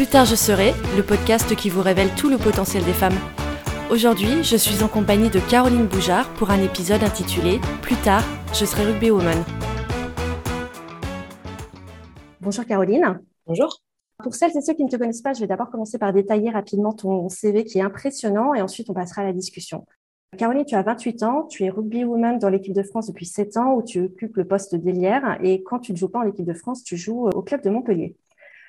Plus tard je serai, le podcast qui vous révèle tout le potentiel des femmes. Aujourd'hui, je suis en compagnie de Caroline Boujard pour un épisode intitulé Plus tard, je serai rugby woman. Bonjour Caroline. Bonjour. Pour celles et ceux qui ne te connaissent pas, je vais d'abord commencer par détailler rapidement ton CV qui est impressionnant et ensuite on passera à la discussion. Caroline, tu as 28 ans, tu es rugby woman dans l'équipe de France depuis 7 ans où tu occupes le poste d'ailière et quand tu ne joues pas en équipe de France, tu joues au club de Montpellier.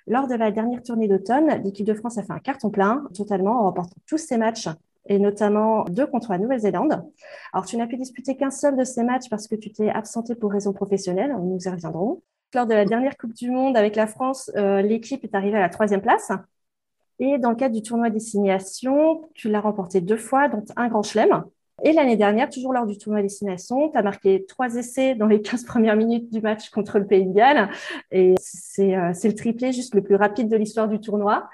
Lors de la dernière tournée d'automne, l'équipe de France a fait un carton plein totalement en remportant tous ses matchs et notamment deux contre la Nouvelle-Zélande. Alors, tu n'as pu disputer qu'un seul de ces matchs parce que tu t'es absenté pour raisons professionnelles, nous y reviendrons. Lors de la dernière Coupe du Monde avec la France, euh, l'équipe est arrivée à la troisième place. Et dans le cadre du tournoi des signations, tu l'as remporté deux fois, dont un grand chelem. Et l'année dernière, toujours lors du tournoi des signations, tu as marqué trois essais dans les 15 premières minutes du match contre le Pays de Galles. Et c'est euh, le triplé juste le plus rapide de l'histoire du tournoi,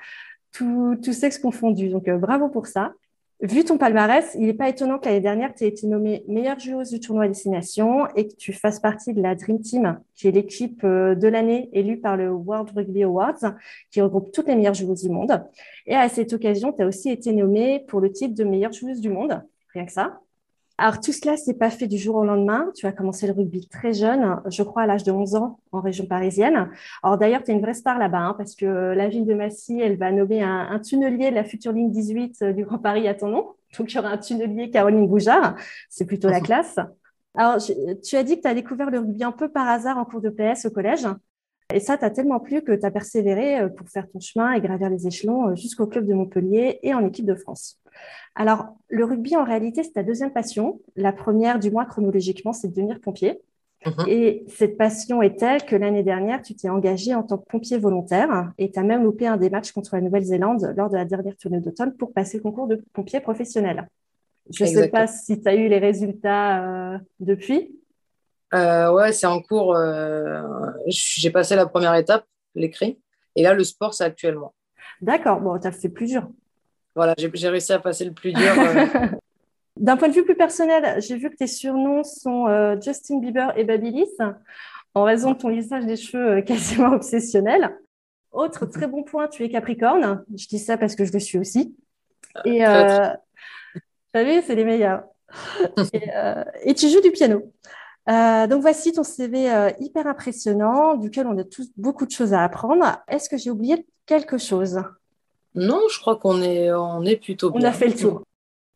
tout, tout sexe confondu. Donc, euh, bravo pour ça. Vu ton palmarès, il n'est pas étonnant que l'année dernière, tu aies été nommée meilleure joueuse du tournoi Destination et que tu fasses partie de la Dream Team, qui est l'équipe euh, de l'année élue par le World Rugby Awards, qui regroupe toutes les meilleures joueuses du monde. Et à cette occasion, tu as aussi été nommée pour le titre de meilleure joueuse du monde, rien que ça. Alors, tout cela, c'est pas fait du jour au lendemain. Tu as commencé le rugby très jeune, je crois à l'âge de 11 ans, en région parisienne. Alors, d'ailleurs, tu es une vraie star là-bas, hein, parce que la ville de Massy, elle va nommer un, tunnelier de la future ligne 18 euh, du Grand Paris à ton nom. Donc, il y aura un tunnelier Caroline Boujard. C'est plutôt la classe. Alors, tu as dit que tu as découvert le rugby un peu par hasard en cours de PS au collège. Et ça t'a tellement plu que tu as persévéré euh, pour faire ton chemin et gravir les échelons euh, jusqu'au club de Montpellier et en équipe de France. Alors, le rugby, en réalité, c'est ta deuxième passion. La première, du moins chronologiquement, c'est de devenir pompier. Mhm. Et cette passion est telle que l'année dernière, tu t'es engagé en tant que pompier volontaire et tu as même loupé un des matchs contre la Nouvelle-Zélande lors de la dernière tournée d'automne pour passer le concours de pompier professionnel. Je ne sais pas si tu as eu les résultats euh, depuis. Euh, ouais, c'est en cours. Euh, j'ai passé la première étape, l'écrit. Et là, le sport, c'est actuellement. D'accord. Bon, tu as fait plus dur. Voilà, j'ai réussi à passer le plus dur. Euh. D'un point de vue plus personnel, j'ai vu que tes surnoms sont euh, Justin Bieber et Babyliss, en raison de ton lissage des cheveux quasiment obsessionnel. Autre très bon point, tu es Capricorne. Je dis ça parce que je le suis aussi. Et euh, tu vu, c'est les meilleurs. et, tu joues du piano. Donc voici ton CV hyper impressionnant, duquel on a tous beaucoup de choses à apprendre. Est-ce que j'ai oublié quelque chose? Non, je crois qu'on est, on est plutôt bien. On a fait le tour.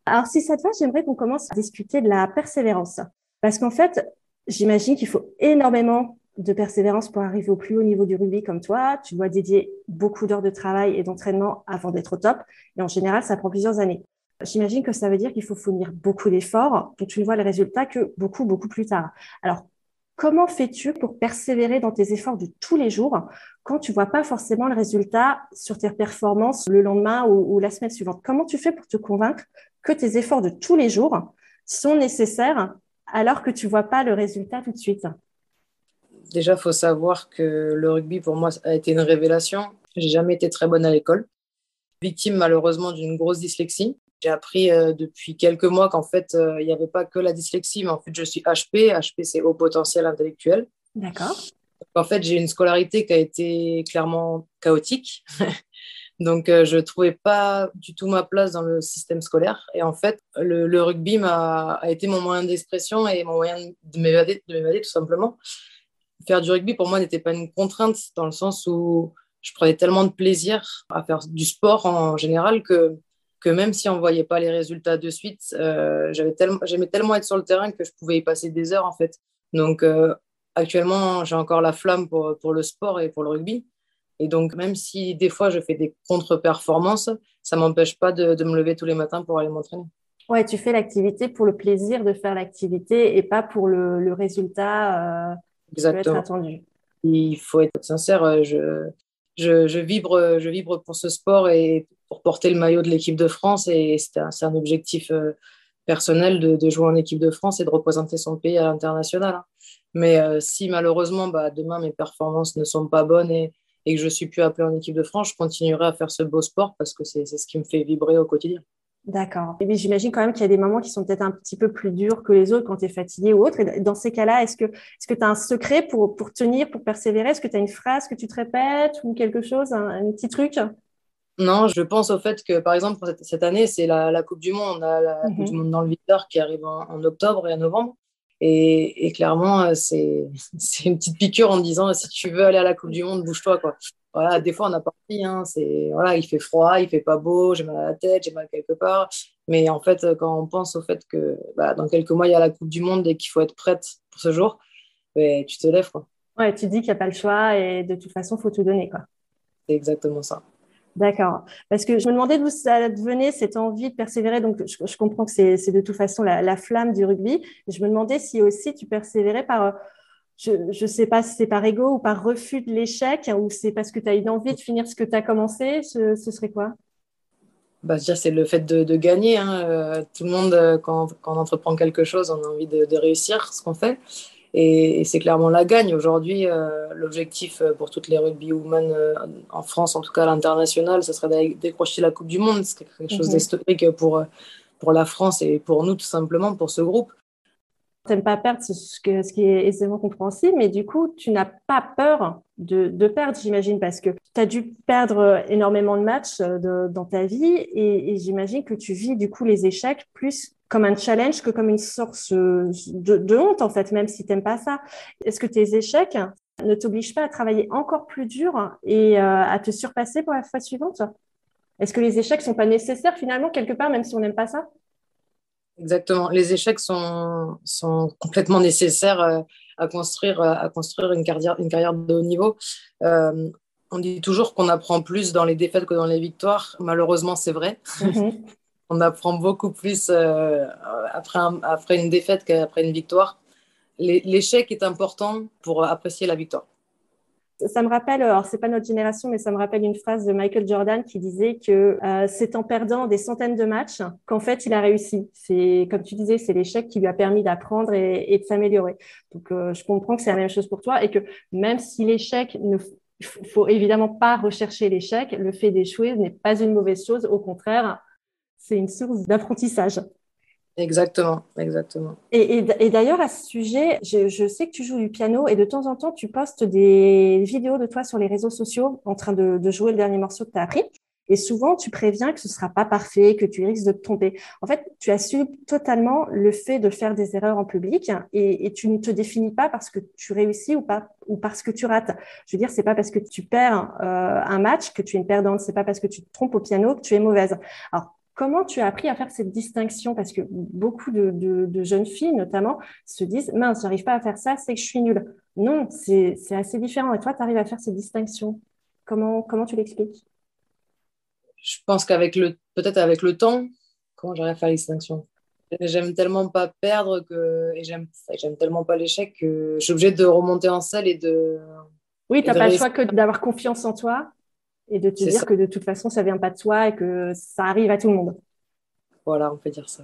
Alors, si ça te va, j'aimerais qu'on commence à discuter de la persévérance. Parce qu'en fait, j'imagine qu'il faut énormément de persévérance pour arriver au plus haut niveau du rugby comme toi. Tu dois dédier beaucoup d'heures de travail et d'entraînement avant d'être au top. Et en général, ça prend plusieurs années. J'imagine que ça veut dire qu'il faut fournir beaucoup d'efforts que tu ne vois le résultat que beaucoup, beaucoup plus tard. Alors, comment fais-tu pour persévérer dans tes efforts de tous les jours quand tu vois pas forcément le résultat sur tes performances le lendemain ou, la semaine suivante? Comment tu fais pour te convaincre que tes efforts de tous les jours sont nécessaires alors que tu vois pas le résultat tout de suite? Déjà, il faut savoir que le rugby pour moi a été une révélation. J'ai jamais été très bonne à l'école, victime malheureusement d'une grosse dyslexie. J'ai appris euh, depuis quelques mois qu'en fait, euh, il n'y avait pas que la dyslexie, mais en fait, je suis HP. HP, c'est haut potentiel intellectuel. D'accord. En fait, j'ai une scolarité qui a été clairement chaotique. Donc, euh, je ne trouvais pas du tout ma place dans le système scolaire. Et en fait, le, rugby a, a, été mon moyen d'expression et mon moyen de m'évader, tout simplement. Faire du rugby, pour moi, n'était pas une contrainte, dans le sens où je prenais tellement de plaisir à faire du sport en général que, que même si on ne voyait pas les résultats de suite, euh, j'aimais tellement, tellement être sur le terrain que je pouvais y passer des heures, en fait. Donc, euh, actuellement, j'ai encore la flamme pour, pour le sport et pour le rugby. Et donc, même si des fois je fais des contre-performances, ça ne m'empêche pas de, de, me lever tous les matins pour aller m'entraîner. Ouais, tu fais l'activité pour le plaisir de faire l'activité et pas pour le, le résultat euh, qui peut être attendu. Il faut être sincère, euh, je, je, je, vibre, je vibre pour ce sport et pour porter le maillot de l'équipe de France et c'est un, objectif euh, personnel de, jouer en équipe de France et de représenter son pays à l'international. Hein. Mais euh, si malheureusement, bah, demain, mes performances ne sont pas bonnes et, que je suis plus appelé en équipe de France, je continuerai à faire ce beau sport parce que c'est ce qui me fait vibrer au quotidien. D'accord. Et j'imagine quand même qu'il y a des moments qui sont peut-être un petit peu plus durs que les autres quand tu es fatigué ou autre. Dans ces cas-là, est-ce que tu as un secret pour tenir, pour persévérer? Est-ce que tu as une phrase que tu te répètes ou quelque chose, un, petit truc? Non, je pense au fait que, par exemple, cette, année, c'est la, Coupe du Monde. On a la Coupe du mhm. Monde dans le Victor qui arrive en, octobre et en novembre. Et, clairement, euh, c'est une petite piqûre en disant si tu veux aller à la Coupe du Monde, bouge-toi. quoi. Voilà, des fois, on n'a pas envie. Hein, voilà, il fait froid, il fait pas beau, j'ai mal à la tête, j'ai mal quelque part. Mais en fait, quand on pense au fait que bah, dans quelques mois, il y a la Coupe du Monde et qu'il faut être prête pour ce jour, ben, tu te lèves. Quoi. Ouais, tu dis qu'il n'y a pas le choix et de toute façon, il faut tout donner. Quoi. C'est exactement ça. D'accord. Parce que je me demandais d'où ça venait, cette envie de persévérer. Donc, je, comprends que c'est de toute façon la, flamme du rugby. Je me demandais si aussi tu persévérais par, je ne sais pas si c'est par ego ou par refus de l'échec, ou c'est parce que tu as une envie de finir ce que tu as commencé. Ce, serait quoi? Bah, c'est le fait de, gagner. Hein. Euh, tout le monde, euh, quand, on entreprend quelque chose, on a envie de réussir ce qu'on fait. Et, c'est clairement la gagne. Aujourd'hui, euh, l'objectif euh, pour toutes les rugby women euh, en France, en tout cas à l'international, ce serait d'aller décrocher la Coupe du Monde. C'est quelque chose mhm. d'historique pour, pour la France et pour nous, tout simplement, pour ce groupe. Tu n'aimes pas perdre, ce, ce, qui est aisément compréhensible, mais du coup, tu n'as pas peur de, de perdre, j'imagine, parce que tu as dû perdre énormément de matchs de, dans ta vie et, et j'imagine que tu vis du coup les échecs plus comme un challenge que comme une source de, honte, en fait, même si tu n'aimes pas ça. Est-ce que tes échecs ne t'obligent pas à travailler encore plus dur et euh, à te surpasser pour la fois suivante? Est-ce que les échecs ne sont pas nécessaires finalement, quelque part, même si on n'aime pas ça? Exactement. Les échecs sont, sont complètement nécessaires euh, à construire, euh, à construire une, carrière, une carrière de haut niveau. on dit toujours qu'on apprend plus dans les défaites que dans les victoires. Malheureusement, c'est vrai. Mm-hmm on apprend beaucoup plus euh, après, une défaite qu'après une victoire. L'échec est important pour apprécier la victoire. Ça me rappelle, alors c'est pas notre génération, mais ça me rappelle une phrase de Michael Jordan qui disait que euh, c'est en perdant des centaines de matchs qu'en fait il a réussi. C'est comme tu disais, c'est l'échec qui lui a permis d'apprendre et, de s'améliorer. Donc euh, je comprends que c'est la même chose pour toi et que même si l'échec ne faut évidemment pas rechercher l'échec, le fait d'échouer n'est pas une mauvaise chose. Au contraire, c'est une source d'apprentissage. Exactement, exactement. Et, d'ailleurs, à ce sujet, je, sais que tu joues du piano et de temps en temps, tu postes des vidéos de toi sur les réseaux sociaux en train de, jouer le dernier morceau que tu as appris. Et souvent, tu préviens que ce ne sera pas parfait, que tu risques de te tromper. En fait, tu assumes totalement le fait de faire des erreurs en public et, tu ne te définis pas parce que tu réussis ou, pas, ou parce que tu rates. Je veux dire, c'est pas parce que tu perds euh, un match que tu es une perdante. C'est pas parce que tu te trompes au piano que tu es mauvaise. Alors, Comment tu as appris à faire cette distinction? Parce que beaucoup de, jeunes filles, notamment, se disent Mince, j'arrive pas à faire ça, c'est que je suis nulle. Non, c'est assez différent. Et toi, tu arrives à faire cette distinction. Comment, comment tu l'expliques? Je pense qu'avec le, peut-être avec le temps, comment j'arrive à faire la distinction J'aime tellement pas perdre que, et j'aime tellement pas l'échec que je suis obligée de remonter en selle et de. Oui, tu n'as pas le choix que d'avoir confiance en toi et de te dire que de toute façon, ça vient pas de toi et que ça arrive à tout le monde. Voilà, on peut dire ça.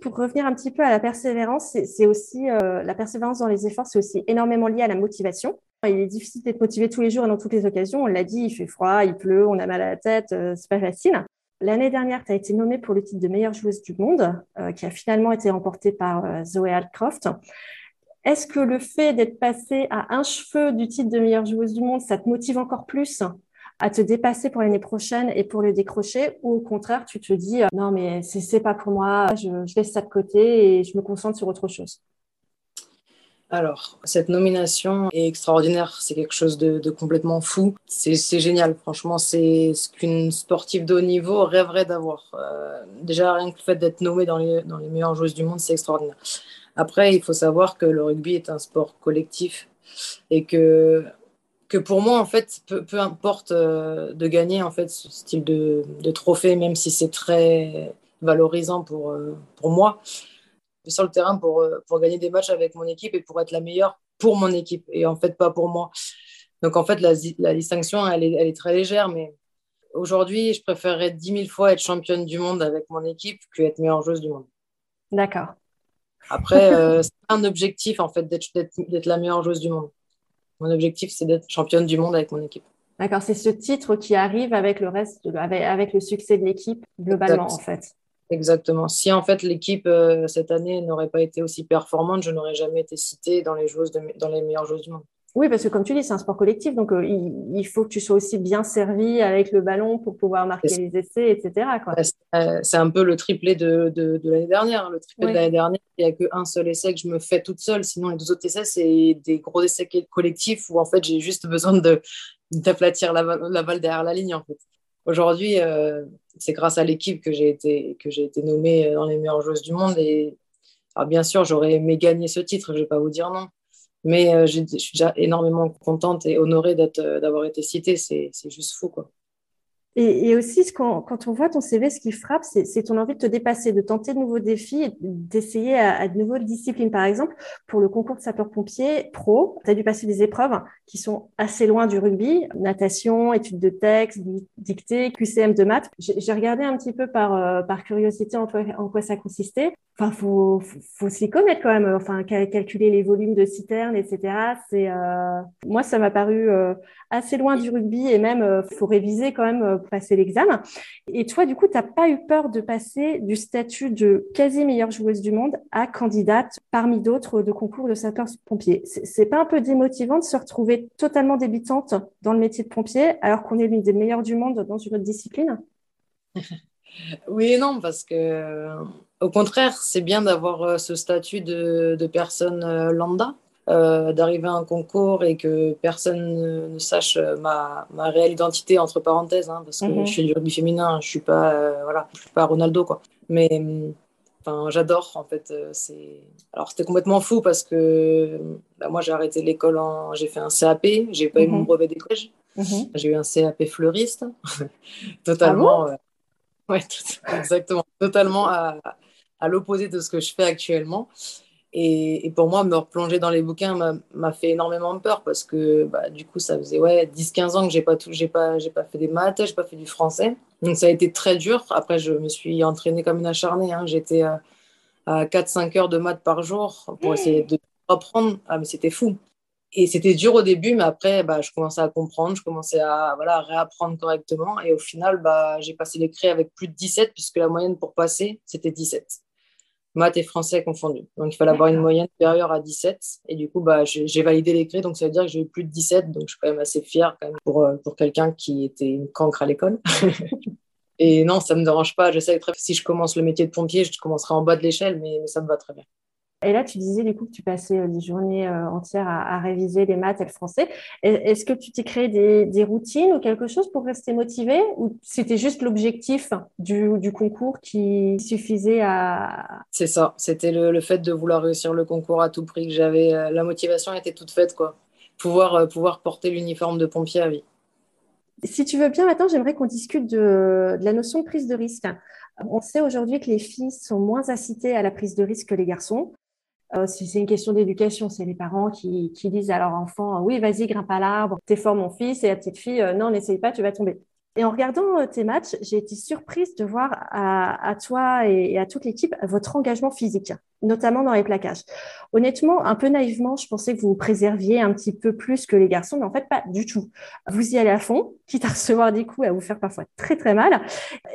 Pour revenir un petit peu à la persévérance, c'est aussi euh, la persévérance dans les efforts, c'est aussi énormément lié à la motivation. Il est difficile d'être motivé tous les jours et dans toutes les occasions. On l'a dit, il fait froid, il pleut, on a mal à la tête, euh, c'est pas facile. L'année dernière, tu as été nommée pour le titre de meilleure joueuse du monde, euh, qui a finalement été remporté par Zoé Altcroft. Est-ce que le fait d'être passé à un cheveu du titre de meilleure joueuse du monde, ça te motive encore plus? À te dépasser pour l'année prochaine et pour le décrocher ou au contraire tu te dis euh, non mais c'est pas pour moi, je, laisse ça de côté et je me concentre sur autre chose alors, cette nomination est extraordinaire. C'est quelque chose de, complètement fou. C'est génial. Franchement, c'est ce qu'une sportive de haut niveau rêverait d'avoir. Euh, déjà, rien que le fait d'être nommée dans les, dans les meilleures joueuses du monde, c'est extraordinaire. Après, il faut savoir que le rugby est un sport collectif et que que pour moi, en fait, peu, peu importe euh, de gagner en fait ce style de, de trophée, même si c'est très valorisant pour, euh, pour moi, sur le terrain pour, euh, pour gagner des matchs avec mon équipe et pour être la meilleure pour mon équipe et en fait pas pour moi. Donc en fait, la, la distinction, elle est, elle est, très légère, mais aujourd'hui, je préférerais dix mille fois être championne du monde avec mon équipe que être meilleure joueuse du monde. D'accord. Après, c'est un objectif en fait d'être la meilleure joueuse du monde. Mon objectif, c'est d'être championne du monde avec mon équipe. D'accord, c'est ce titre qui arrive avec le reste, avec, le succès de l'équipe globalement en fait. Exactement. Si en fait l'équipe euh, cette année n'aurait pas été aussi performante, je n'aurais jamais été citée dans les joueuses dans les meilleures joueuses du monde. Oui, parce que comme tu dis, c'est un sport collectif, donc euh, il, faut que tu sois aussi bien servi avec le ballon pour pouvoir marquer les essais, etc. Euh, c'est un peu le triplé de, de, l'année dernière. Le triplé de l'année dernière, il n'y a qu'un seul essai que je me fais toute seule. Sinon, les deux autres essais, c'est des gros essais collectifs où en fait, j'ai juste besoin d'aplatir la, la, balle derrière la ligne. En fait. Aujourd'hui, euh, c'est grâce à l'équipe que j'ai été, que j'ai été nommée dans les meilleures joueuses du monde. Et alors, bien sûr, j'aurais aimé gagner ce titre, je ne vais pas vous dire non. Mais euh, je suis déjà énormément contente et honorée euh, d'avoir été citée. C'est juste fou, quoi. Et, aussi, quand, on voit ton CV, ce qui frappe, c'est ton envie de te dépasser, de tenter de nouveaux défis, d'essayer à, de nouvelles disciplines. Par exemple, pour le concours de sapeur-pompier pro, tu as dû passer des épreuves qui sont assez loin du rugby, natation, études de texte, dictée, QCM de maths. J'ai regardé un petit peu par, euh, par curiosité en quoi, ça consistait. Enfin, faut, faut, s'y connaître quand même. Enfin, calculer les volumes de citernes, etc. C'est, euh, moi, ça m'a paru euh, assez loin du rugby et même, faut réviser quand même passer l'examen. Et toi, du coup, tu n'as pas eu peur de passer du statut de quasi meilleure joueuse du monde à candidate parmi d'autres de concours de sapeurs-pompiers? C'est pas un peu démotivant de se retrouver totalement débutante dans le métier de pompier alors qu'on est l'une des meilleures du monde dans une autre discipline? Oui non, parce que au contraire, c'est bien d'avoir euh, ce statut de, de personne euh, lambda. Euh, d'arriver à un concours et que personne ne, sache ma, ma, réelle identité entre parenthèses hein, parce que mhm. je suis du rugby féminin je suis pas euh, voilà je suis pas Ronaldo quoi mais enfin j'adore en fait c'est alors c'était complètement fou parce que bah, moi j'ai arrêté l'école en j'ai fait un CAP j'ai pas eu mon mhm. brevet d'école mhm. j'ai eu un CAP fleuriste totalement ah ouais exactement totalement à, à l'opposé de ce que je fais actuellement et, pour moi, me replonger dans les bouquins m'a fait énormément peur parce que bah, du coup, ça faisait ouais, 10-15 ans que j'ai pas, pas, pas fait des maths, j'ai pas fait du français. Donc ça a été très dur. Après, je me suis entraînée comme une acharnée. Hein. J'étais à, 4-5 heures de maths par jour pour essayer de reprendre. Ah, mais c'était fou. Et c'était dur au début, mais après, bah, je commençais à comprendre, je commençais à voilà, réapprendre correctement. Et au final, bah, j'ai passé les avec plus de 17, puisque la moyenne pour passer, c'était 17 maths et français confondus. Donc, il fallait avoir une moyenne supérieure à 17. Et du coup, bah, j'ai validé les clés. Donc, ça veut dire que j'ai eu plus de 17. Donc, je suis quand même assez fière quand même pour, euh, pour quelqu'un qui était une cancre à l'école. et non, ça ne me dérange pas. Je sais que si je commence le métier de pompier, je commencerai en bas de l'échelle, mais ça me va très bien. Et là, tu disais du coup que tu passais euh, des journées euh, entières à, réviser les maths et le français. Est-ce que tu t'es créé des, routines ou quelque chose pour rester motivé ou c'était juste l'objectif du, concours qui suffisait à... C'est ça, c'était le, fait de vouloir réussir le concours à tout prix que j'avais. Euh, la motivation était toute faite, quoi. Pouvoir, pouvoir porter l'uniforme de pompier à vie. Si tu veux bien, maintenant, j'aimerais qu'on discute de, de, la notion de prise de risque. On sait aujourd'hui que les filles sont moins incitées à la prise de risque que les garçons. Euh, c'est une question d'éducation, c'est les parents qui, qui, disent à leur enfant oui, vas-y, grimpe à l'arbre, t'es fort mon fils, et la petite fille euh, non, n'essaye pas, tu vas tomber. Et en regardant euh, tes matchs, j'ai été surprise de voir à, toi et, à toute l'équipe votre engagement physique, notamment dans les plaquages. Honnêtement, un peu naïvement, je pensais que vous vous préserviez un petit peu plus que les garçons, mais en fait, pas du tout. Vous y allez à fond, quitte à recevoir des coups et à vous faire parfois très très mal.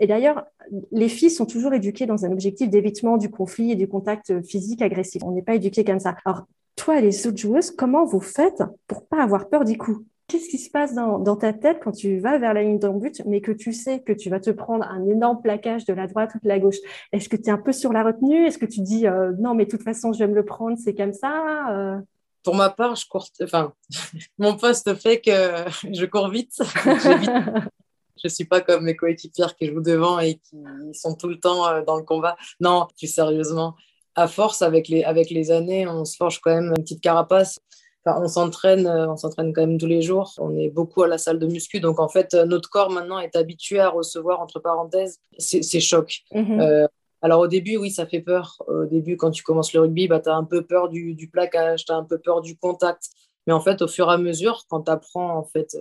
Et d'ailleurs, les filles sont toujours éduquées dans un objectif d'évitement du conflit et du contact physique agressif. On n'est pas éduqué comme ça. Alors, toi, les autres joueuses, comment vous faites pour pas avoir peur des coups? Qu'est-ce qui se passe dans, ta tête quand tu vas vers la ligne d'en but, mais que tu sais que tu vas te prendre un énorme plaquage de la droite ou de la gauche? Est-ce que tu es un peu sur la retenue? Est-ce que tu dis euh, non, mais de toute façon, je vais me le prendre, c'est comme ça euh? Pour ma part, je cours. Enfin, mon poste fait que je cours vite. je suis pas comme mes coéquipières qui jouent devant et qui sont tout le temps euh, dans le combat. Non, plus sérieusement, à force, avec les, avec les années, on se forge quand même une petite carapace on s'entraîne, euh, on s'entraîne quand même tous les jours. On est beaucoup à la salle de muscu, donc en fait, euh, notre corps maintenant est habitué à recevoir entre parenthèses ces, chocs. Mhm. Euh, alors au début, oui, ça fait peur. Au début, quand tu commences le rugby, bah, tu as un peu peur du, du plaquage, tu as un peu peur du contact. Mais en fait, au fur et à mesure, quand tu apprends en fait,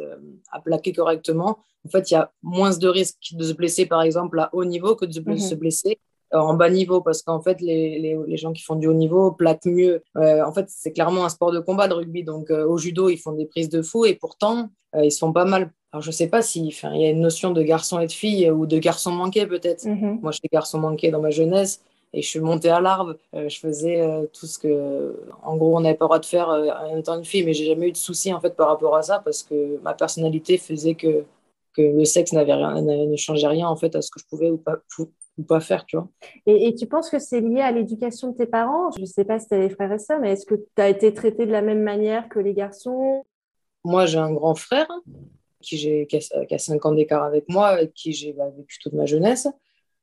à plaquer correctement, en fait, il y a moins de risques de se blesser, par exemple, à haut niveau que de se mhm. blesser en bas niveau parce qu'en fait les, les, les, gens qui font du haut niveau plaquent mieux. Euh, en fait, c'est clairement un sport de combat de rugby. Donc euh, au judo, ils font des prises de fou et pourtant ils se font pas mal. Alors je sais pas si, il y a une notion de garçon et de fille ou de garçon manqué peut-être. Mm-hmm. Moi, j'étais garçon manqué dans ma jeunesse. et je suis montée à l'arbre. je faisais tout ce que, en gros, on n'avait pas le droit de faire en étant une fille, mais j'ai jamais eu de soucis en fait par rapport à ça parce que ma personnalité faisait que que le sexe n'avait rien, ne changeait rien en fait à ce que je pouvais ou pas, ou pas faire, tu vois. Et, tu penses que c'est lié à l'éducation de tes parents? Je ne sais pas si tu as des frères et sœurs, mais est-ce que tu as été traité de la même manière que les garçons? Moi, j'ai un grand frère qui, j'ai, qui, a, 5 ans d'écart avec moi, avec qui j'ai bah, vécu toute ma jeunesse.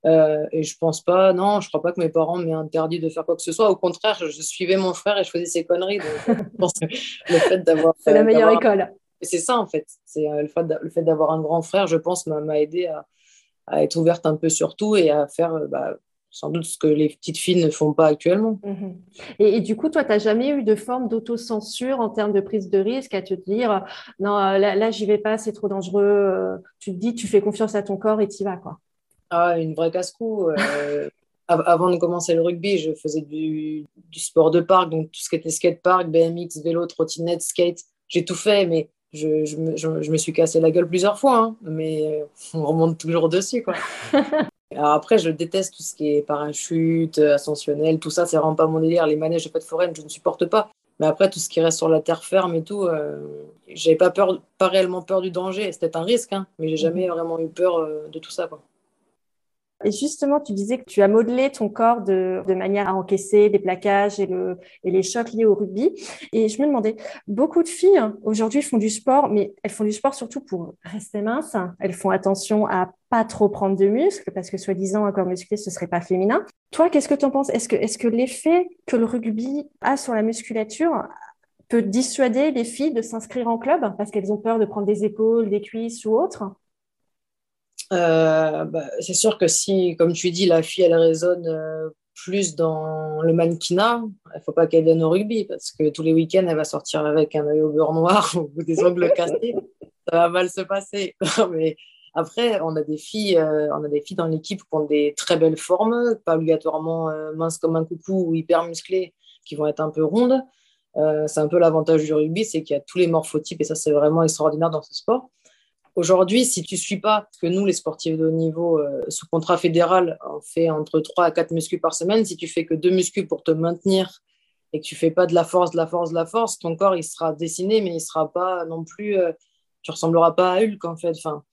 Euh, et je pense pas, non, je crois pas que mes parents m'aient interdit de faire quoi que ce soit. Au contraire, je, suivais mon frère et je faisais ses conneries. Donc, je pense que le fait d'avoir. C'est la meilleure école. C'est ça, en fait. C'est euh, le fait d'avoir un grand frère, je pense, m'a aidé à, à être ouverte un peu sur tout et à faire euh, bah, sans doute ce que les petites filles ne font pas actuellement. Mhm. Et, du coup, toi, tu n'as jamais eu de forme d'autocensure en termes de prise de risque à te dire non, euh, là, là j'y vais pas, c'est trop dangereux. Euh, tu te dis, tu fais confiance à ton corps et tu y vas. Quoi. Ah, une vraie casse-cou. avant de commencer le rugby, je faisais du, du, sport de parc, donc tout ce qui était skatepark, BMX, vélo, trottinette, skate. J'ai tout fait, mais je, je, me, je, me, suis cassé la gueule plusieurs fois, hein, mais on remonte toujours dessus. Quoi. Alors après, je déteste tout ce qui est parachute, ascensionnel, tout ça, c'est vraiment pas mon délire. Les manèges de fête foraine, je ne supporte pas. Mais après, tout ce qui reste sur la terre ferme et tout, euh, j'avais pas peur, pas réellement peur du danger. C'était un risque, hein, mais j'ai jamais mhm. vraiment eu peur euh, de tout ça. Quoi. Et justement, tu disais que tu as modelé ton corps de, de manière à encaisser des plaquages et, le, et les chocs liés au rugby. Et je me demandais, beaucoup de filles hein, aujourd'hui font du sport, mais elles font du sport surtout pour rester minces. Elles font attention à pas trop prendre de muscles parce que soi-disant un corps musclé ce serait pas féminin. Toi, qu'est-ce que tu en penses? Est-ce que, est-ce que l'effet que le rugby a sur la musculature peut dissuader les filles de s'inscrire en club? Parce qu'elles ont peur de prendre des épaules, des cuisses ou autres euh, bah, c'est sûr que si, comme tu dis, la fille, elle résonne euh, plus dans le mannequinat, il faut pas qu'elle vienne au rugby parce que tous les week-ends, elle va sortir avec un œil au beurre noir ou des ongles cassés. Ça va mal se passer. Mais après, on a des filles, euh, on a des filles dans l'équipe qui ont des très belles formes, pas obligatoirement minces comme un coucou ou hyper musclées, qui vont être un peu rondes. c'est un peu l'avantage du rugby, c'est qu'il y a tous les morphotypes et ça, c'est vraiment extraordinaire dans ce sport. Aujourd'hui, si tu ne suis pas, parce que nous, les sportifs de haut niveau, euh, sous contrat fédéral, on fait entre 3 à 4 muscles par semaine. Si tu fais que 2 muscles pour te maintenir et que tu fais pas de la force, de la force, de la force, ton corps, il sera dessiné, mais il sera pas non plus... Euh, tu ressembleras pas à Hulk, en fait. Enfin,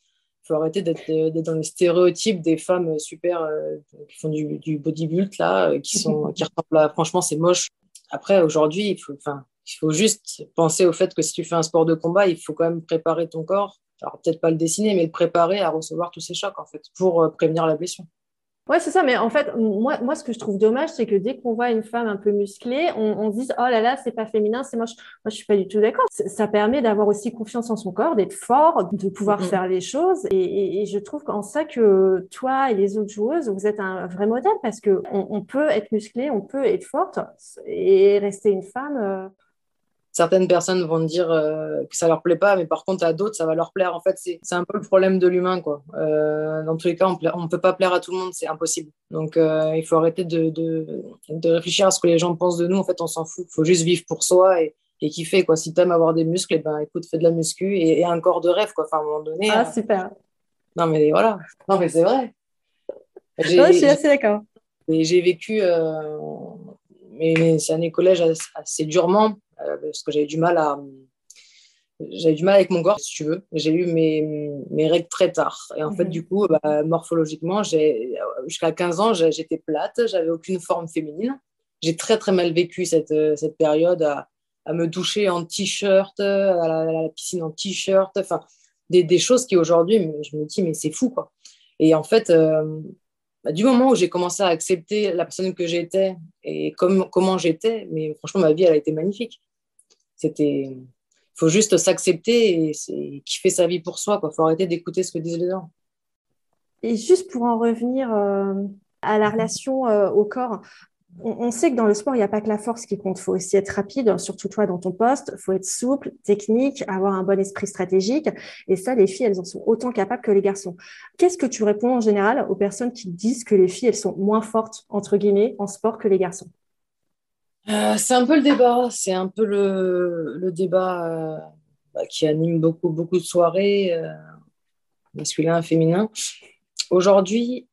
il faut arrêter d'être dans les stéréotypes des femmes super euh, qui font du, du bodybuild, là, qui, sont, qui ressemblent à... Franchement, c'est moche. Après, aujourd'hui, il faut juste penser au fait que si tu fais un sport de combat, il faut quand même préparer ton corps alors peut-être pas le dessiner, mais le préparer à recevoir tous ces chocs, en fait, pour euh, prévenir la blessure. Ouais, c'est ça. Mais en fait, moi, moi, ce que je trouve dommage, c'est que dès qu'on voit une femme un peu musclée, on, se dit oh là là, c'est pas féminin, c'est moche. Moi, je suis pas du tout d'accord. Ça permet d'avoir aussi confiance en son corps, d'être fort, de pouvoir mm-hmm. faire les choses. Et, je trouve qu'en ça que toi et les autres joueuses, vous êtes un vrai modèle parce que on, peut être musclé, on peut être forte et rester une femme. Euh, certaines personnes vont dire euh, que ça leur plaît pas, mais par contre à d'autres ça va leur plaire. En fait, c'est un peu le problème de l'humain, quoi. Euh, dans tous les cas, on ne peut pas plaire à tout le monde, c'est impossible. Donc euh, il faut arrêter de, de, de, réfléchir à ce que les gens pensent de nous. En fait, on s'en fout. Il faut juste vivre pour soi et, et kiffer, quoi. Si aimes avoir des muscles, et eh ben écoute, fais de la muscu et, un corps de rêve, quoi. Enfin, à un moment donné. Ah super. Non mais voilà. Non mais c'est vrai. je suis assez d'accord. J'ai vécu mes, années collège assez durement parce que j'avais du mal à j'avais du mal avec mon corps, si tu veux. J'ai eu mes, mes, règles très tard. Et en fait, mhm. du coup, bah, morphologiquement, jusqu'à 15 ans, j'étais plate, j'avais aucune forme féminine. J'ai très, très mal vécu cette, cette période à, à me doucher en t-shirt, à, la piscine en t-shirt, enfin, des, des, choses qui aujourd'hui, je me dis, mais c'est fou, quoi. Et en fait, euh, bah, du moment où j'ai commencé à accepter la personne que j'étais et comme, comment j'étais, mais franchement, ma vie, elle a été magnifique. C'était. Faut juste s'accepter et kiffer sa vie pour soi. Il faut arrêter d'écouter ce que disent les gens. Et juste pour en revenir euh, à la relation euh, au corps, on, sait que dans le sport, il n'y a pas que la force qui compte. Il faut aussi être rapide, surtout toi dans ton poste. Il faut être souple, technique, avoir un bon esprit stratégique. Et ça, les filles, elles en sont autant capables que les garçons. Qu'est-ce que tu réponds en général aux personnes qui disent que les filles, elles sont moins fortes, entre guillemets, en sport que les garçons? Euh, C'est un peu le débat. C'est un peu le, débat euh, bah, qui anime beaucoup, beaucoup de soirées, euh, masculin, féminin. Aujourd'hui,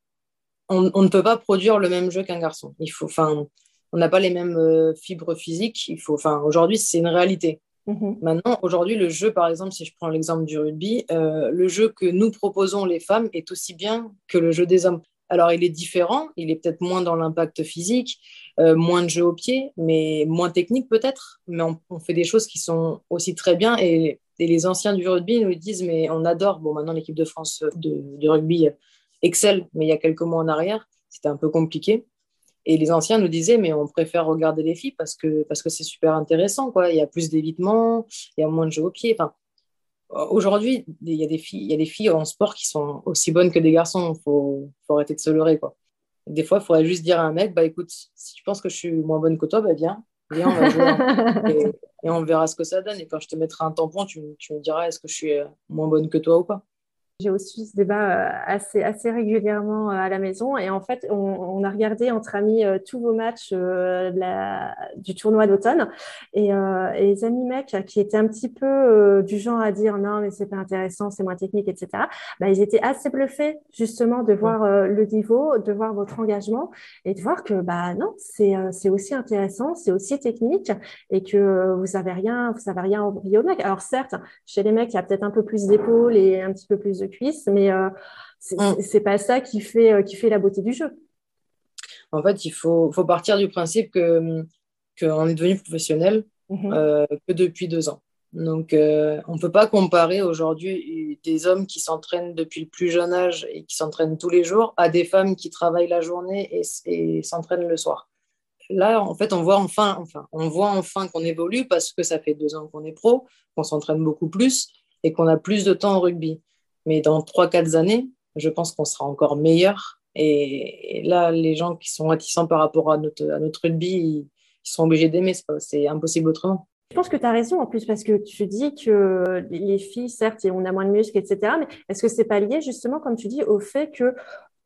on, ne peut pas produire le même jeu qu'un garçon. Il faut, enfin, on n'a pas les mêmes euh, fibres physiques. Il faut, enfin, aujourd'hui, c'est une réalité. Mhm. Maintenant, aujourd'hui, le jeu, par exemple, si je prends l'exemple du rugby, euh, le jeu que nous proposons les femmes est aussi bien que le jeu des hommes. Alors, il est différent, il est peut-être moins dans l'impact physique, euh, moins de jeu au pied, mais moins technique peut-être. Mais on, fait des choses qui sont aussi très bien. Et, les anciens du rugby nous disent, mais on adore. Bon, maintenant, l'équipe de France de, rugby excelle, mais il y a quelques mois en arrière, c'était un peu compliqué. Et les anciens nous disaient, mais on préfère regarder les filles parce que parce que c'est super intéressant, quoi. Il y a plus d'évitement, il y a moins de jeux au pied. Enfin, aujourd'hui, il y a des filles, il y a des filles en sport qui sont aussi bonnes que des garçons. Faut, faut arrêter de se leurrer, quoi. Des fois, il faudrait juste dire à un mec, bah écoute, si tu penses que je suis moins bonne que toi, bah viens, viens, on va jouer. et, on verra ce que ça donne. Et quand je te mettrai un tampon, tu, tu me diras est-ce que je suis euh, moins bonne que toi ou pas? J'ai aussi ce débat euh, assez, assez régulièrement euh, à la maison. Et en fait, on, a regardé entre amis euh, tous vos matchs du tournoi d'automne. Et, les amis mecs qui étaient un petit peu du genre à dire non, mais c'est pas intéressant, c'est moins technique, etc., bah, ils étaient assez bluffés justement de voir le niveau, de voir votre engagement et de voir que bah, non, c'est aussi intéressant, c'est aussi technique et que vous n'avez rien, vous avez rien au mecs. Alors certes, chez les mecs, il y a peut-être un peu plus d'épaules et un petit peu plus de cuisse, mais euh, mm. c'est pas ça qui fait, euh, qui fait la beauté du jeu. En fait, il faut, faut partir du principe que qu'on est devenu professionnel mm-hmm. euh, que depuis deux ans. Donc, on ne peut pas comparer aujourd'hui des hommes qui s'entraînent depuis le plus jeune âge et qui s'entraînent tous les jours à des femmes qui travaillent la journée et, et s'entraînent le soir. Là, en fait, on voit enfin, enfin, on voit enfin qu'on évolue parce que ça fait deux ans qu'on est pro, qu'on s'entraîne beaucoup plus et qu'on a plus de temps au rugby. Mais dans 3-4 années, je pense qu'on sera encore meilleur. Et, là, les gens qui sont réticents par rapport à notre, rugby, ils, sont obligés d'aimer. C'est impossible autrement. Je pense que tu as raison en plus parce que tu dis que les filles, certes, on a moins de muscles, etc. Mais est-ce que c'est pas lié justement, comme tu dis, au fait que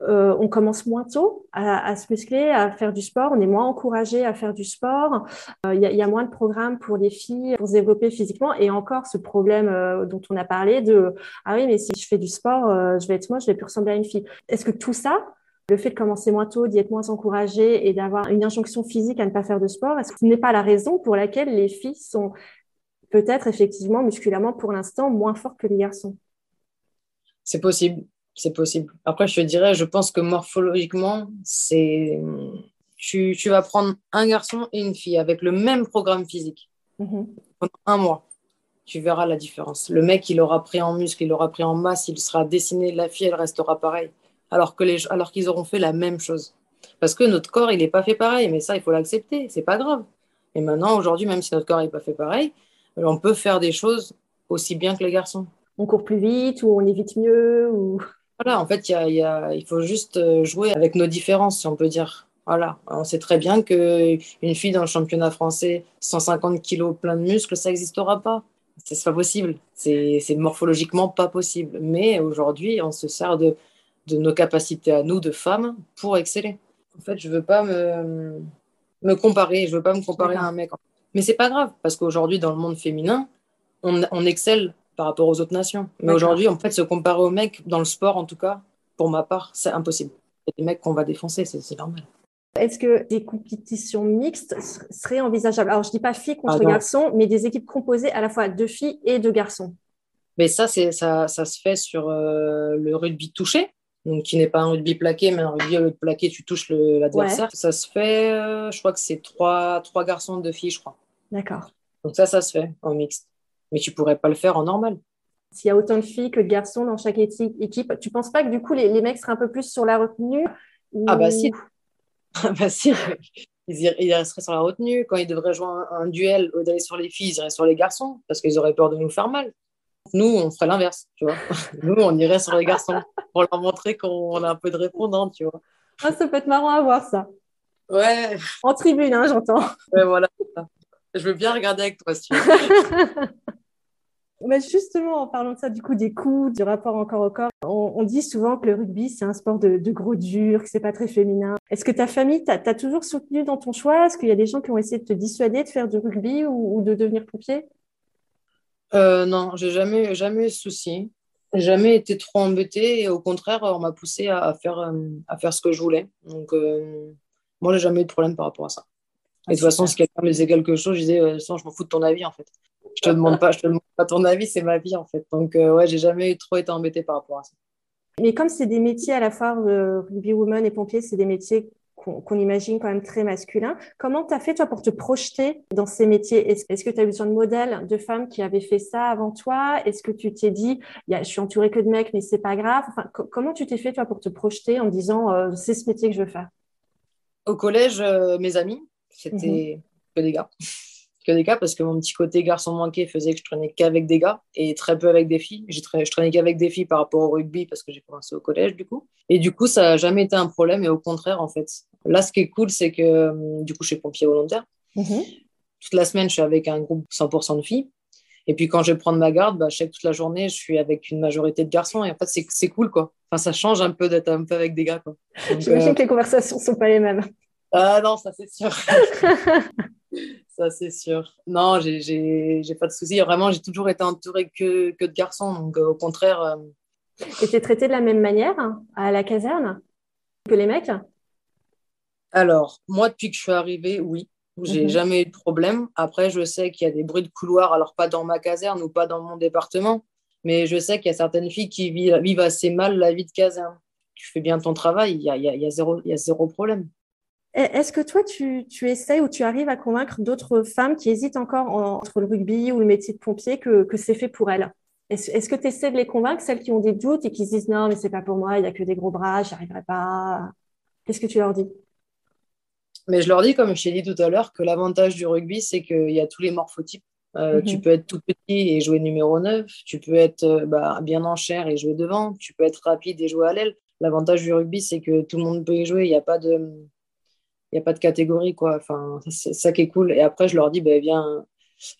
euh, on commence moins tôt à, se muscler, à faire du sport, on est moins encouragé à faire du sport, euh, il y, a moins de programmes pour les filles pour se développer physiquement. Et encore ce problème euh, dont on a parlé de ah oui mais si je fais du sport, je vais être moi, je vais plus ressembler à une fille. Est-ce que tout ça, le fait de commencer moins tôt, d'y être moins encouragé et d'avoir une injonction physique à ne pas faire de sport, est-ce ce n'est pas la raison pour laquelle les filles sont peut-être effectivement musculairement pour l'instant moins fortes que les garçons? C'est possible c'est possible. Après, je te dirais, je pense que morphologiquement, c'est tu, tu, vas prendre un garçon et une fille avec le même programme physique mhm. pendant un mois. Tu verras la différence. Le mec, il aura pris en muscle, il aura pris en masse, il sera dessiné. La fille, elle restera pareil. Alors que les, alors qu'ils auront fait la même chose. Parce que notre corps, il n'est pas fait pareil. Mais ça, il faut l'accepter. C'est pas grave. Et maintenant, aujourd'hui, même si notre corps n'est pas fait pareil, on peut faire des choses aussi bien que les garçons. On court plus vite ou on évite mieux ou voilà, en fait, il faut juste euh, jouer avec nos différences, si on peut dire. Voilà, on sait très bien qu'une fille dans le championnat français, 150 kilos plein de muscles, ça n'existera pas. C'est pas possible. C'est morphologiquement pas possible. Mais aujourd'hui, on se sert de, de nos capacités à nous, de femmes, pour exceller. En fait, je veux pas me, me comparer. Je veux pas me comparer à un mec. Mais c'est pas grave, parce qu'aujourd'hui, dans le monde féminin, on, on excelle par rapport aux autres nations. Mais aujourd'hui, en fait, se comparer aux mecs, dans le sport en tout cas, pour ma part, c'est impossible. Il y a des mecs qu'on va défoncer, c'est normal. Est-ce que des compétitions mixtes seraient envisageables? Alors, je ne dis pas filles contre ah garçons, mais des équipes composées à la fois de filles et de garçons. Mais ça, ça, ça se fait sur euh, le rugby touché, donc qui n'est pas un rugby plaqué, mais un rugby au lieu de plaqué, tu touches l'adversaire. Ça se fait, euh, je crois que c'est trois, trois garçons, deux filles, je crois. D'accord. Donc ça, ça se fait en mixte mais tu pourrais pas le faire en normal. S'il y a autant de filles que de garçons dans chaque équipe, tu penses pas que du coup les, mecs seraient un peu plus sur la retenue Ah bah si, ah bah si. Ils, resteraient sur la retenue. Quand ils devraient jouer un, duel au d'aller sur les filles, ils iraient sur les garçons parce qu'ils auraient peur de nous faire mal. Nous, on ferait l'inverse, tu vois. Nous, on irait sur les garçons pour leur montrer qu'on a un peu de répondant, tu vois. Ah, ça peut être marrant à voir, ça. Ouais. En tribune, hein, j'entends. Ouais, voilà. Je veux bien regarder avec toi, si tu veux. Mais justement, en parlant de ça, du coup, des coups, du rapport encore au corps, on, dit souvent que le rugby, c'est un sport de, gros dur, que c'est pas très féminin. Est-ce que ta famille t'a toujours soutenu dans ton choix? Est-ce qu'il y a des gens qui ont essayé de te dissuader de faire du rugby ou, de devenir pompier? Euh, Non, j'ai jamais, jamais eu de souci. jamais été trop embêtée et au contraire, on m'a poussé à, faire, à faire ce que je voulais. Donc, moi, j'ai jamais eu de problème par rapport à ça. Et de toute façon, si quelqu'un me disait quelque chose, je disais, euh, je m'en fous de ton avis, en fait. Je te demande pas, je te demande pas ton avis, c'est ma vie, en fait. Donc, euh, ouais, j'ai jamais trop été embêtée par rapport à ça. Mais comme c'est des métiers à la fois, euh, rugby woman et pompier, c'est des métiers qu'on imagine quand même très masculins. Comment tu as fait, toi, pour te projeter dans ces métiers? Est-ce que tu as eu besoin de modèles de femmes qui avaient fait ça avant toi? Est-ce que tu t'es dit, je suis entourée que de mecs, mais c'est pas grave enfin, Comment tu t'es fait, toi, pour te projeter en disant, c'est ce métier que je veux faire Au collège, mes amis, c'était mhm. que des gars. Que des gars parce que mon petit côté garçon manqué faisait que je traînais qu'avec des gars et très peu avec des filles. Je traînais, je traînais qu'avec des filles par rapport au rugby parce que j'ai commencé au collège du coup. Et du coup, ça n'a jamais été un problème et au contraire en fait. Là, ce qui est cool, c'est que euh, du coup, je suis pompier volontaire. Mhm. Toute la semaine, je suis avec un groupe 100% de filles. Et puis quand je vais prendre ma garde, bah, je sais que toute la journée, je suis avec une majorité de garçons. Et en fait, c'est cool, quoi. Enfin, ça change un peu d'être un peu avec des gars, quoi. J'imagine euh, que les conversations ne sont pas les mêmes. Ah non, ça c'est sûr. ça c'est sûr. Non, j'ai pas de soucis. Vraiment, j'ai toujours été entourée que, que de garçons. Donc euh, au contraire. Euh... Et es traité de la même manière hein, à la caserne que les mecs? Alors, moi, depuis que je suis arrivée, oui. J'ai mhm. jamais eu de problème. Après, je sais qu'il y a des bruits de couloir, alors pas dans ma caserne ou pas dans mon département, mais je sais qu'il y a certaines filles qui vivent, assez mal la vie de caserne. Tu fais bien ton travail, il y a, y a, zéro, y a zéro problème. Est-ce que toi, tu, tu essaies ou tu arrives à convaincre d'autres femmes qui hésitent encore entre le rugby ou le métier de pompier que, que c'est fait pour elles? Est-ce que tu essaies de les convaincre, celles qui ont des doutes et qui se disent non, mais c'est pas pour moi, il n'y a que des gros bras, j'y arriverai pas? Qu'est-ce que tu leur dis? Mais je leur dis, comme je t'ai dit tout à l'heure, que l'avantage du rugby, c'est qu'il y a tous les morphotypes. Euh, tu mhm. peux être tout petit et jouer numéro 9. Tu peux être euh, bah, bien en chair et jouer devant. Tu peux être rapide et jouer à l'aile. L'avantage du rugby, c'est que tout le monde peut y jouer. Il n'y a pas de, il n'y a pas de catégorie, quoi. Enfin, c'est ça qui est cool. Et après, je leur dis, ben, viens.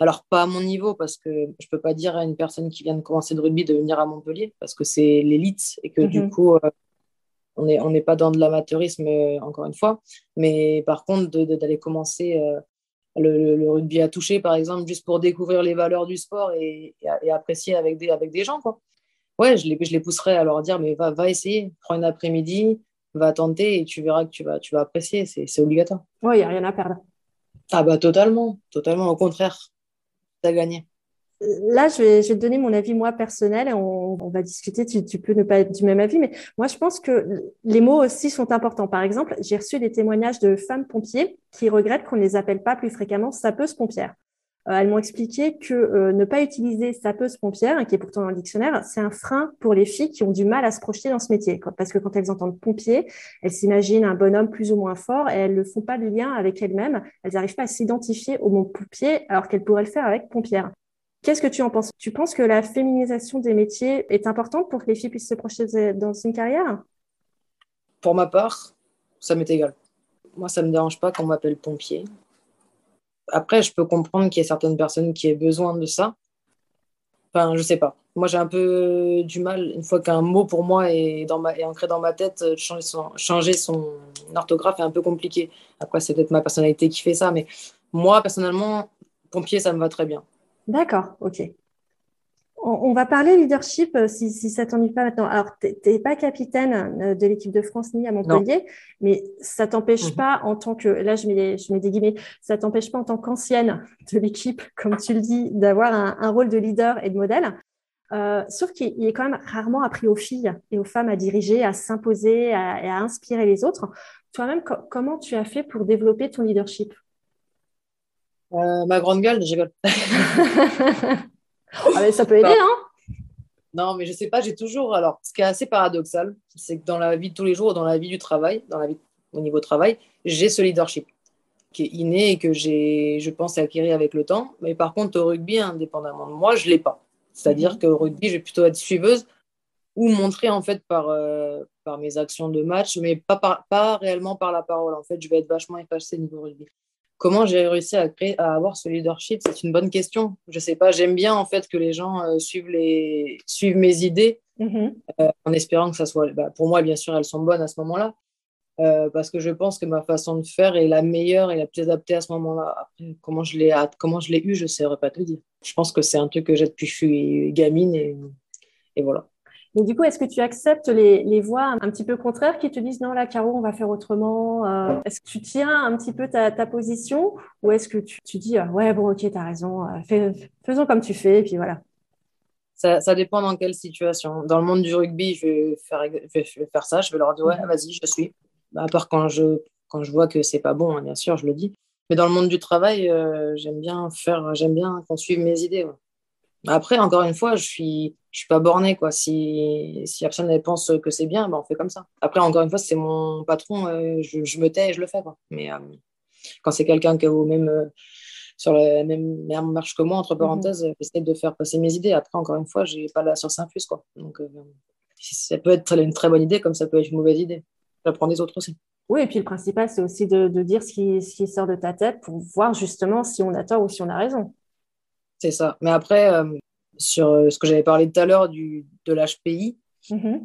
Alors, pas à mon niveau, parce que je peux pas dire à une personne qui vient de commencer le rugby de venir à Montpellier, parce que c'est l'élite et que du mhm. coup, euh, on n'est on pas dans de l'amateurisme, euh, encore une fois. Mais par contre, d'aller commencer euh, le, rugby à toucher, par exemple, juste pour découvrir les valeurs du sport et, et, apprécier avec des, avec des gens, quoi. Ouais, je les, je les pousserais à leur dire, mais va, va essayer, prends une après-midi, va tenter et tu verras que tu vas, tu vas apprécier. C'est obligatoire. Oui, il n'y a rien à perdre. Ah bah totalement, totalement. Au contraire, tu as gagné. Là, je vais, je vais, te donner mon avis, moi, personnel, et on, va discuter. Tu, tu, peux ne pas être du même avis, mais moi, je pense que les mots aussi sont importants. Par exemple, j'ai reçu des témoignages de femmes pompiers qui regrettent qu'on ne les appelle pas plus fréquemment sapeuses pompières. Euh, elles m'ont expliqué que euh, ne pas utiliser sapeuse pompière, qui est pourtant dans le dictionnaire, c'est un frein pour les filles qui ont du mal à se projeter dans ce métier. Parce que quand elles entendent pompier, elles s'imaginent un bonhomme plus ou moins fort et elles ne font pas de lien avec elles-mêmes. Elles n'arrivent pas à s'identifier au mot pompier alors qu'elles pourraient le faire avec pompière. Qu'est-ce que tu en penses? Tu penses que la féminisation des métiers est importante pour que les filles puissent se projeter dans une carrière? Pour ma part, ça m'est égal. Moi, ça ne me dérange pas qu'on m'appelle pompier. Après, je peux comprendre qu'il y ait certaines personnes qui aient besoin de ça. Enfin, je sais pas. Moi, j'ai un peu du mal, une fois qu'un mot pour moi est, dans ma, ancré dans ma tête, changer son, changer son orthographe est un peu compliqué. Après, c'est peut-être ma personnalité qui fait ça, mais moi, personnellement, pompier, ça me va très bien. D'accord, ok. On, va parler leadership euh, si, si ça t'ennuie pas maintenant. Alors, tu n'es pas capitaine euh, de l'équipe de France ni à Montpellier, mais ça t'empêche mhm. pas en tant que, là je mets, je mets des guillemets, ça t'empêche pas en tant qu'ancienne de l'équipe, comme tu le dis, d'avoir un, rôle de leader et de modèle. Euh, sauf qu'il est quand même rarement appris aux filles et aux femmes à diriger, à s'imposer et à inspirer les autres. Toi-même, comment tu as fait pour développer ton leadership? Ma grande gueule, je Ah, ça peut aider, hein Non, mais je sais pas, j'ai toujours. Alors, ce qui est assez paradoxal, c'est que dans la vie de tous les jours, dans la vie du travail, dans la vie au niveau travail, j'ai ce leadership qui est inné et que j'ai, je pense, acquérir avec le temps. Mais par contre, au rugby, indépendamment de moi, je l'ai pas. C'est-à-dire mhm. qu'au rugby, je vais plutôt être suiveuse ou montrer en fait par, euh, par mes actions de match, mais pas, pas réellement par la parole. En fait, je vais être vachement effacée niveau rugby. Comment j'ai réussi à, créer, à avoir ce leadership? C'est une bonne question. Je sais pas. J'aime bien en fait que les gens euh, suivent, les, suivent mes idées mm-hmm. euh, en espérant que ça soit. Bah, pour moi, bien sûr, elles sont bonnes à ce moment-là. Euh, parce que je pense que ma façon de faire est la meilleure et la plus adaptée à ce moment-là. comment je l'ai, comment je l'ai eu, je ne saurais pas te dire. Je pense que c'est un truc que j'ai depuis que je suis gamine et, et voilà. Mais du coup, est-ce que tu acceptes les, voix un petit peu contraires qui te disent non, là, Caro, on va faire autrement euh, Est-ce que tu tiens un petit peu ta, position ou est-ce que tu, dis ouais, bon, ok, tu as raison, faisons comme tu fais, et puis voilà ça, dépend dans quelle situation. Dans le monde du rugby, je vais faire, faire ça. Je vais leur dire, ouais, vas-y, je suis. Bah, à part quand je, quand je vois que c'est pas bon, hein, bien sûr, je le dis. Mais dans le monde du travail, euh, j'aime bien faire, j'aime bien qu'on suive mes idées. Après, encore une fois, je suis, je suis pas bornée, quoi. Si, si personne pense que c'est bien, bah, on fait comme ça. Après, encore une fois, c'est mon patron, euh, je, je, me tais et je le fais, quoi. Mais euh, quand c'est quelqu'un qui est au même sur la même, marche que moi, entre mhm. parenthèses, j'essaie de faire passer mes idées. Après, encore une fois, j'ai pas la science infuse. Quoi. Donc, euh, ça peut être une très bonne idée comme ça peut être une mauvaise idée. J'apprends des autres aussi. Oui, et puis le principal, c'est aussi de, dire ce qui, ce qui, sort de ta tête pour voir justement si on a tort ou si on a raison. C'est ça. Mais après, euh, sur euh, ce que j'avais parlé tout à l'heure du, de l'HPI, mm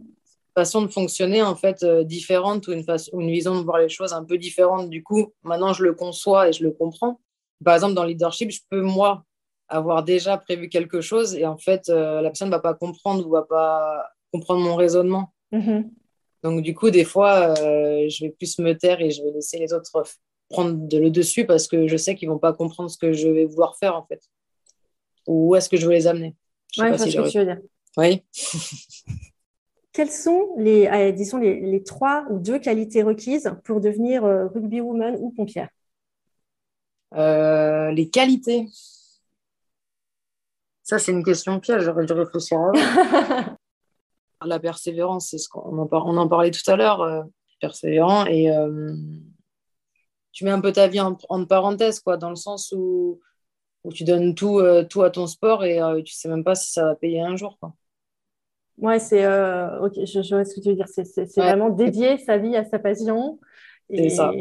façon de fonctionner en fait différente ou une, façon, une vision de voir les choses un peu différente. Du coup, maintenant, je le conçois et je le comprends par exemple, dans le leadership, je peux, moi, avoir déjà prévu quelque chose et en fait, euh, la personne ne va pas comprendre ou va pas comprendre mon raisonnement. Mm-hmm. Donc, du coup, des fois, euh, je vais plus me taire et je vais laisser les autres prendre le dessus parce que je sais qu'ils ne vont pas comprendre ce que je vais vouloir faire, en fait. Ou où est-ce que je veux les amener? Oui, c'est ce que tu veux dire. Oui. Quelles sont les, euh, disons, les, les, trois ou deux qualités requises pour devenir rugby woman ou pompière? Euh, les qualités. Ça, c'est une question piège, j'aurais dû réfléchir La persévérance, c'est ce qu'on en, on en parlait tout à l'heure, euh, persévérant, et euh, tu mets un peu ta vie en, parenthèse, quoi, dans le sens où, où tu donnes tout, tout à ton sport et tu sais même pas si ça va payer un jour. Quoi. Ouais, c'est ok, je, vois ce que tu veux dire. C'est vraiment dédier sa vie à sa passion. Et, ça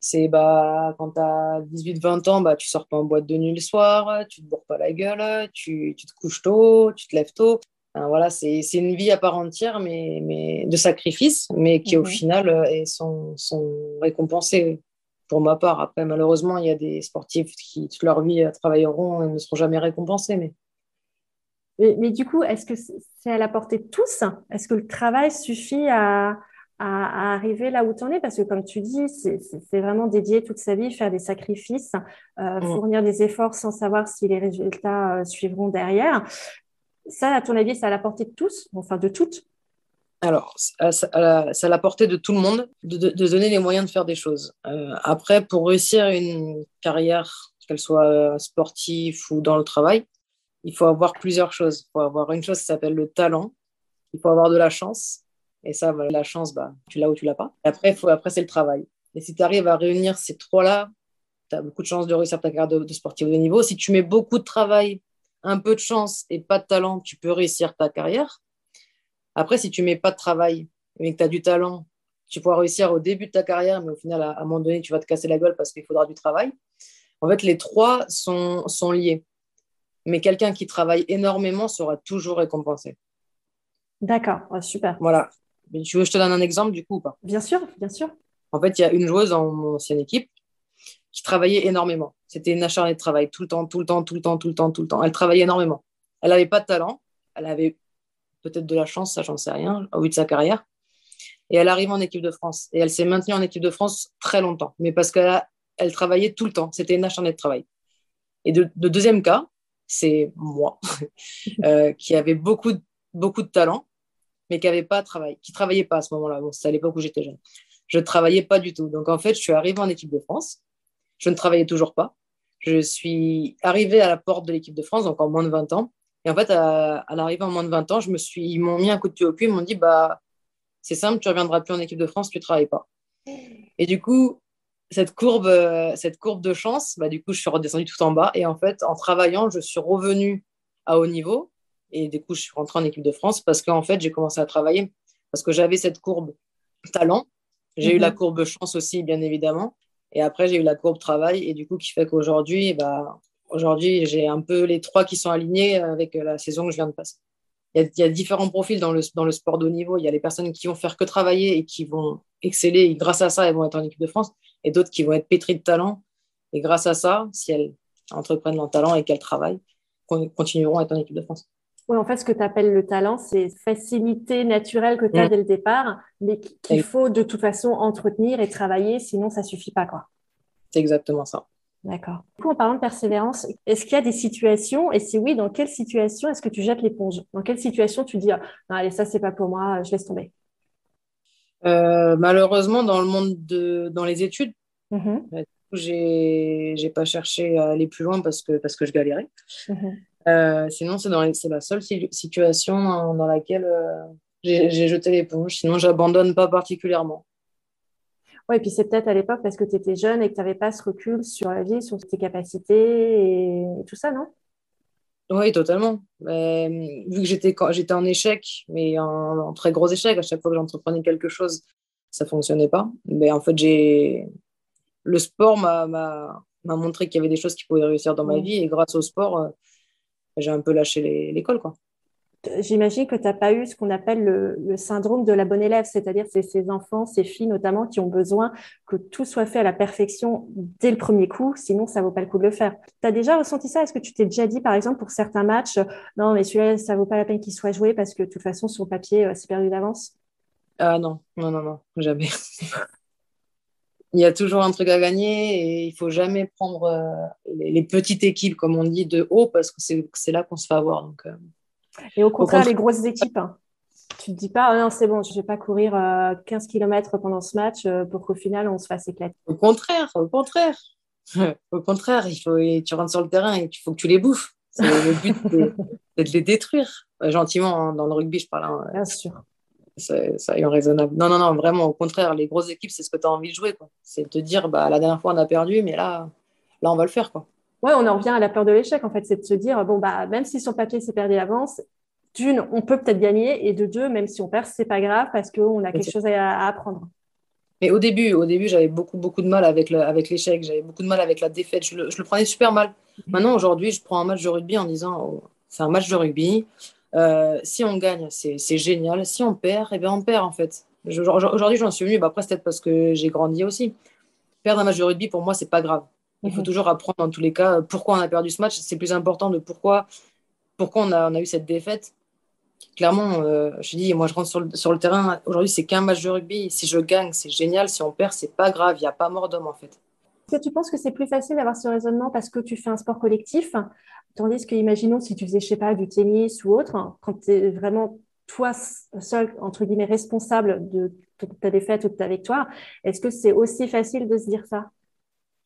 c'est bah, quand tu as 18-20 ans, bah, tu sors pas en boîte de nuit le soir, tu te bourres pas la gueule, tu, tu te couches tôt, tu te lèves tôt. voilà, c'est une vie à part entière, mais, mais de sacrifice, mais qui au mhm. final euh, sont, sont récompensés pour ma part. Après, malheureusement, il y a des sportifs qui, toute leur vie, travailleront et ne seront jamais récompensés. Mais, mais, mais du coup, est-ce que c'est à la portée de tous? Est-ce que le travail suffit à, à, arriver là où tu en es? Parce que comme tu dis, c'est vraiment dédier toute sa vie, faire des sacrifices, euh, mm. fournir des efforts sans savoir si les résultats euh, suivront derrière. Ça, à ton avis, c'est à la portée de tous, enfin de toutes? Alors, c'est à la portée de tout le monde de, donner les moyens de faire des choses. Euh, après, pour réussir une carrière, qu'elle soit sportive ou dans le travail, il faut avoir plusieurs choses. Il faut avoir une chose qui s'appelle le talent, il faut avoir de la chance et ça, la chance, bah, tu l'as ou tu l'as pas. après, après c'est le travail. Et si tu arrives à réunir ces trois-là, tu as beaucoup de chances de réussir ta carrière de, sportif de niveau. Si tu mets beaucoup de travail, un peu de chance et pas de talent, tu peux réussir ta carrière. Après, si tu mets pas de travail, mais que tu as du talent, tu pourras réussir au début de ta carrière, mais au final, à, un moment donné, tu vas te casser la gueule parce qu'il faudra du travail. En fait, les trois sont, sont liés. Mais quelqu'un qui travaille énormément sera toujours récompensé. D'accord, super. Voilà. Mais tu veux que je te donne un exemple du coup ou pas? Bien sûr, bien sûr. En fait, il y a une joueuse dans mon ancienne équipe qui travaillait énormément. C'était une acharnée de travail tout le temps, tout le temps, tout le temps, tout le temps, tout le temps. Elle travaillait énormément. Elle n'avait pas de talent. Elle avait peut-être de la chance, ça, j'en sais rien, au bout de sa carrière. Et elle arrive en équipe de France. Et elle s'est maintenue en équipe de France très longtemps. Mais parce qu'elle elle travaillait tout le temps. C'était une acharnée de travail. Et de, deuxième cas, c'est moi, euh, qui avait beaucoup, beaucoup de talent mais qui n'avait pas travaillé, qui travaillait pas à ce moment-là. Bon, c'est à l'époque où j'étais jeune. Je ne travaillais pas du tout. Donc en fait, je suis arrivée en équipe de France. Je ne travaillais toujours pas. Je suis arrivée à la porte de l'équipe de France, donc en moins de 20 ans. Et en fait, à, l'arrivée en moins de 20 ans, je me suis, ils m'ont mis un coup de pied au cul. Ils m'ont dit, bah, c'est simple, tu ne reviendras plus en équipe de France, tu ne travailles pas. Et du coup, cette courbe, cette courbe de chance, bah, du coup, je suis redescendue tout en bas. Et en fait, en travaillant, je suis revenue à haut niveau. Et du coup, je suis rentrée en équipe de France parce qu'en fait, j'ai commencé à travailler. Parce que j'avais cette courbe talent. J'ai eu la mhm. courbe chance aussi, bien évidemment. Et après, j'ai eu la courbe travail. Et du coup, qui fait qu'aujourd'hui, bah, aujourd'hui, j'ai un peu les trois qui sont alignés avec la saison que je viens de passer. Il y a, différents profils dans le, dans le sport de haut niveau. Il y a les personnes qui vont faire que travailler et qui vont exceller. Et grâce à ça, elles vont être en équipe de France. Et d'autres qui vont être pétries de talent. Et grâce à ça, si elles entreprennent leur talent et qu'elles travaillent, continueront à être en équipe de France. Oui, en fait, ce que tu appelles le talent, c'est facilité naturelle que tu as mm. dès le départ, mais qu'il faut de toute façon entretenir et travailler, sinon ça suffit pas. quoi. C'est exactement ça. D'accord. Du coup, en parlant de persévérance, est-ce qu'il y a des situations, et si oui, dans quelle situation est-ce que tu jettes l'éponge? Dans quelle situation tu dis, ah, allez, ça, c'est pas pour moi, je laisse tomber? Euh, Malheureusement, dans le monde de, dans les études, mm-hmm. bah, j'ai, j'ai pas cherché à aller plus loin parce que, parce que je galérais. Mm-hmm. Euh, sinon, c'est, dans c'est la seule situation dans laquelle euh, j'ai, j'ai jeté l'éponge. Sinon, j'abandonne pas particulièrement. Oui, et puis c'est peut-être à l'époque parce que tu étais jeune et que tu n'avais pas ce recul sur la vie, sur tes capacités et, tout ça, non? Oui, totalement. Mais, vu que j'étais, j'étais en échec, mais en, très gros échec, à chaque fois que j'entreprenais quelque chose, ça ne fonctionnait pas. Mais en fait, j'ai... le sport m'a, m'a, montré qu'il y avait des choses qui pouvaient réussir dans ma vie et grâce au sport, euh, j'ai un peu lâché l'école. quoi j'imagine que tu n'as pas eu ce qu'on appelle le, syndrome de la bonne élève, c'est-à-dire c'est ces enfants, ces filles notamment qui ont besoin que tout soit fait à la perfection dès le premier coup, sinon ça vaut pas le coup de le faire. Tu as déjà ressenti ça? Est-ce que tu t'es déjà dit, par exemple, pour certains matchs, non, mais celui-là, ça vaut pas la peine qu'il soit joué parce que de toute façon, sur le papier, euh, c'est perdu d'avance? Ah non, non, non, jamais. il y a toujours un truc à gagner et il faut jamais prendre euh, les, petites équipes, comme on dit, de haut parce que c'est là qu'on se fait avoir. Euh, et au contraire, les grosses équipes, hein. tu ne te dis pas, oh non, c'est bon, je ne vais pas courir 15 euh, km pendant ce match euh, pour qu'au final, on se fasse éclater. Au contraire, au contraire. au contraire, il faut, tu rentres sur le terrain et il faut que tu les bouffes. C'est le but de, de, les détruire. Gentiment, hein, dans le rugby, je parle. Hein, Bien sûr. Ça est raisonnable. Non, non, non, vraiment, au contraire, les grosses équipes, c'est ce que tu as envie de jouer. C'est de te dire, bah, la dernière fois, on a perdu, mais là, là on va le faire. Quoi. Ouais, on en revient à la peur de l'échec, en fait. C'est de se dire, bon, bah, même si son papier s'est perdu d'avance, d'une, on peut peut-être gagner, et de deux, même si on perd, c'est pas grave parce qu'on a quelque chose à, apprendre. Mais au début, au début, j'avais beaucoup, beaucoup de mal avec, avec l'échec, j'avais beaucoup de mal avec la défaite, je le, prenais super mal. Mhm. Maintenant, aujourd'hui, je prends un match de rugby en disant, oh, c'est un match de rugby, euh, si on gagne, c'est génial, si on perd, eh bien on perd en fait. Aujourd'hui, j'en suis venu, bah, après, c'est peut-être parce que j'ai grandi aussi. Perdre un match de rugby, pour moi, c'est pas grave. Il faut mhm. toujours apprendre dans tous les cas pourquoi on a perdu ce match. C'est plus important de pourquoi, pourquoi on, a, on a eu cette défaite clairement, euh, je dis, moi je rentre sur le, sur le terrain, aujourd'hui c'est qu'un match de rugby, si je gagne c'est génial, si on perd c'est pas grave, il n'y a pas mort d'homme en fait. Est-ce que tu penses que c'est plus facile d'avoir ce raisonnement parce que tu fais un sport collectif, tandis que imaginons si tu faisais, je sais pas, du tennis ou autre, quand tu es vraiment toi seul, entre guillemets, responsable de ta défaite ou de ta victoire, est-ce que c'est aussi facile de se dire ça?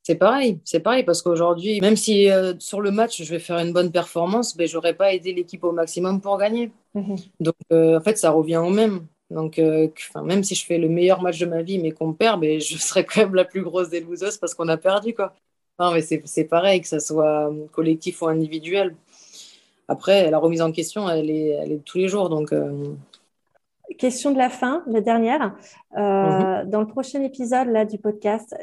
C'est pareil, c'est pareil parce qu'aujourd'hui, même si euh, sur le match je vais faire une bonne performance, ben j'aurais pas aidé l'équipe au maximum pour gagner. Mhm. Donc euh, en fait, ça revient au même. Donc euh, même si je fais le meilleur match de ma vie mais qu'on perd, ben, je serai quand même la plus grosse des losers parce qu'on a perdu quoi. Non mais c'est pareil que ça soit collectif ou individuel. Après, la remise en question, elle est, elle est tous les jours donc. Question de la fin, la dernière. Mhm. Dans le prochain épisode là, du podcast,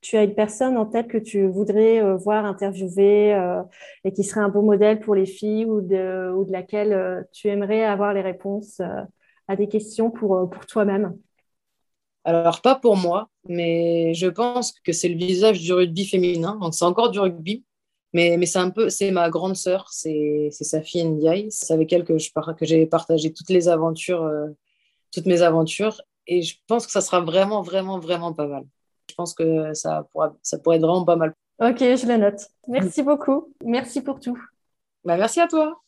tu as une personne en tête que tu voudrais euh, voir interviewer euh, et qui serait un beau modèle pour les filles ou de, ou de laquelle euh, tu aimerais avoir les réponses à des questions pour, pour toi-même? Alors, pas pour moi, mais je pense que c'est le visage du rugby féminin. Donc, c'est encore du rugby, mais, mais c'est un peu, c'est ma grande sœur, c'est Safi Ndiaye. C'est avec elle que, que j'ai partagé toutes les aventures, toutes mes aventures. Et je pense que ça sera vraiment, vraiment, vraiment pas mal je pense que ça, pourra, ça pourrait être vraiment pas mal. Ok, je le note. Merci beaucoup. Merci pour tout. Bah, merci à toi.